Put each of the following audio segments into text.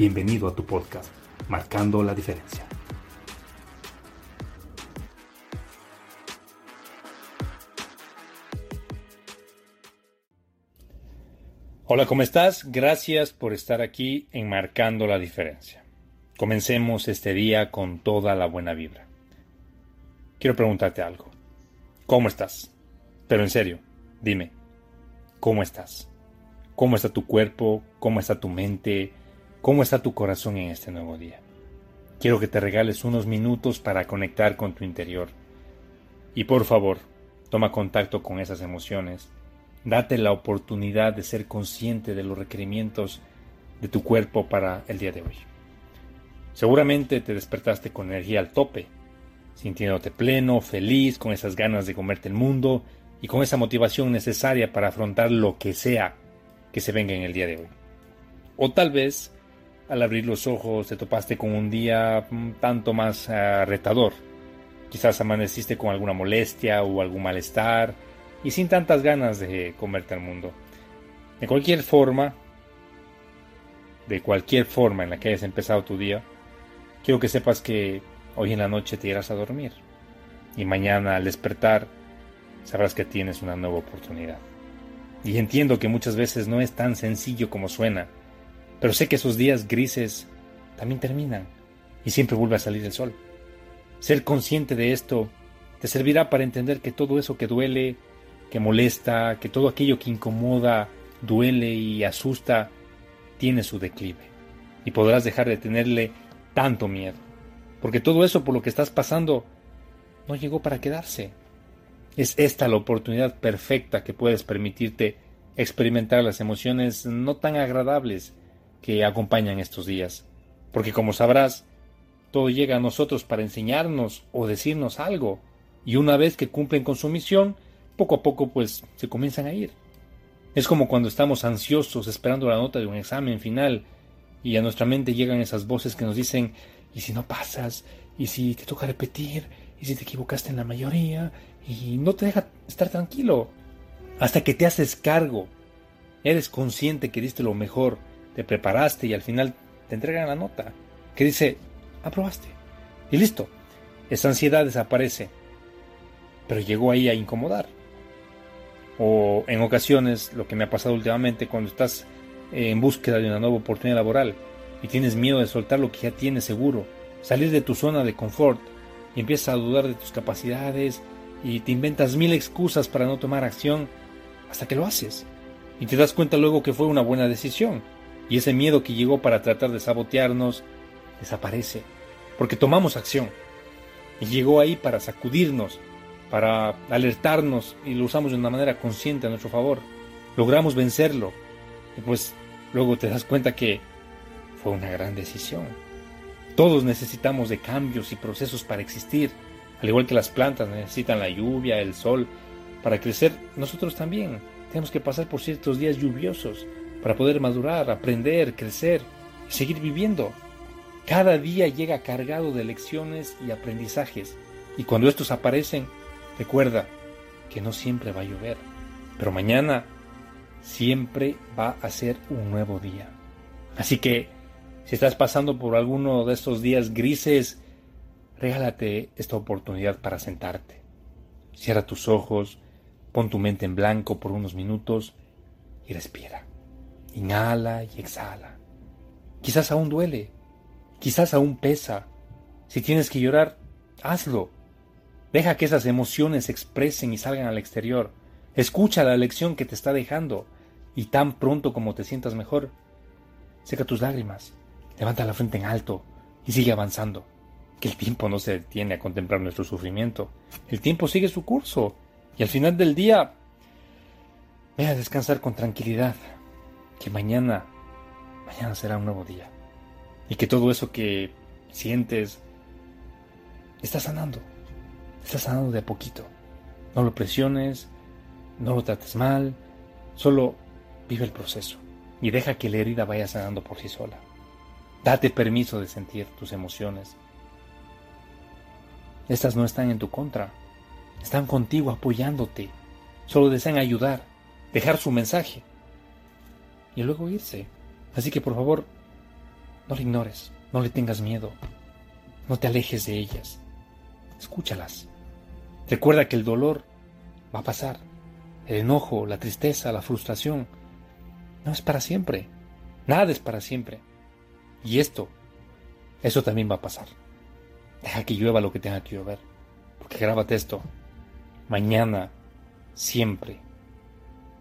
Bienvenido a tu podcast, Marcando la Diferencia. Hola, ¿cómo estás? Gracias por estar aquí en Marcando la Diferencia. Comencemos este día con toda la buena vibra. Quiero preguntarte algo. ¿Cómo estás? Pero en serio, dime, ¿cómo estás? ¿Cómo está tu cuerpo? ¿Cómo está tu mente? ¿Cómo está tu corazón en este nuevo día? Quiero que te regales unos minutos para conectar con tu interior. Y por favor, toma contacto con esas emociones. Date la oportunidad de ser consciente de los requerimientos de tu cuerpo para el día de hoy. Seguramente te despertaste con energía al tope, sintiéndote pleno, feliz, con esas ganas de comerte el mundo y con esa motivación necesaria para afrontar lo que sea que se venga en el día de hoy. O tal vez al abrir los ojos te topaste con un día tanto más ah, retador. Quizás amaneciste con alguna molestia o algún malestar y sin tantas ganas de comerte al mundo. De cualquier forma, de cualquier forma en la que hayas empezado tu día, quiero que sepas que hoy en la noche te irás a dormir y mañana al despertar sabrás que tienes una nueva oportunidad. Y entiendo que muchas veces no es tan sencillo como suena pero sé que esos días grises también terminan y siempre vuelve a salir el sol. Ser consciente de esto te servirá para entender que todo eso que duele, que molesta, que todo aquello que incomoda, duele y asusta, tiene su declive. Y podrás dejar de tenerle tanto miedo. Porque todo eso por lo que estás pasando no llegó para quedarse. Es esta la oportunidad perfecta que puedes permitirte experimentar las emociones no tan agradables que acompañan estos días. Porque como sabrás, todo llega a nosotros para enseñarnos o decirnos algo, y una vez que cumplen con su misión, poco a poco pues se comienzan a ir. Es como cuando estamos ansiosos esperando la nota de un examen final y a nuestra mente llegan esas voces que nos dicen, ¿y si no pasas? ¿Y si te toca repetir? ¿Y si te equivocaste en la mayoría? Y no te deja estar tranquilo. Hasta que te haces cargo. Eres consciente que diste lo mejor te preparaste y al final te entregan la nota que dice, aprobaste. Y listo, esa ansiedad desaparece. Pero llegó ahí a incomodar. O en ocasiones, lo que me ha pasado últimamente, cuando estás en búsqueda de una nueva oportunidad laboral y tienes miedo de soltar lo que ya tienes seguro, salir de tu zona de confort y empiezas a dudar de tus capacidades y te inventas mil excusas para no tomar acción hasta que lo haces. Y te das cuenta luego que fue una buena decisión y ese miedo que llegó para tratar de sabotearnos desaparece, porque tomamos acción. Y llegó ahí para sacudirnos, para alertarnos y lo usamos de una manera consciente a nuestro favor. Logramos vencerlo. Y pues luego te das cuenta que fue una gran decisión. Todos necesitamos de cambios y procesos para existir. Al igual que las plantas necesitan la lluvia, el sol, para crecer, nosotros también tenemos que pasar por ciertos días lluviosos para poder madurar, aprender, crecer y seguir viviendo. Cada día llega cargado de lecciones y aprendizajes, y cuando estos aparecen, recuerda que no siempre va a llover, pero mañana siempre va a ser un nuevo día. Así que, si estás pasando por alguno de estos días grises, regálate esta oportunidad para sentarte. Cierra tus ojos, pon tu mente en blanco por unos minutos y respira. Inhala y exhala. Quizás aún duele, quizás aún pesa, Si tienes que llorar, hazlo. Deja que esas emociones se expresen y salgan al exterior. Escucha la lección que te está dejando y tan pronto como te sientas mejor, seca tus lágrimas, levanta la frente en alto y sigue avanzando. Que el tiempo no se detiene a contemplar nuestro sufrimiento. El tiempo sigue su curso y al final del día, ve a descansar con tranquilidad. Que mañana, mañana será un nuevo día. Y que todo eso que sientes está sanando. Está sanando de a poquito. No lo presiones, no lo trates mal, solo vive el proceso y deja que la herida vaya sanando por sí sola. Date permiso de sentir tus emociones. Estas no están en tu contra, están contigo apoyándote. Solo desean ayudar, dejar su mensaje y luego irse. Así que por favor, no le ignores, no le tengas miedo, no te alejes de ellas. Escúchalas. Recuerda que el dolor va a pasar el enojo, la tristeza, la frustración, no es para siempre. Nada es para siempre. Y esto, eso también va a pasar. Deja que llueva lo que tenga que llover. Porque grábate esto. Mañana, siempre,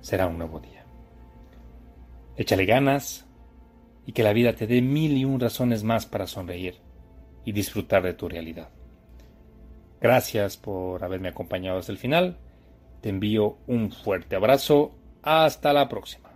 será un nuevo día. Échale ganas y que la vida te dé mil y un razones más para sonreír y disfrutar de tu realidad. Gracias por haberme acompañado hasta el final te envío un fuerte abrazo. Hasta la próxima.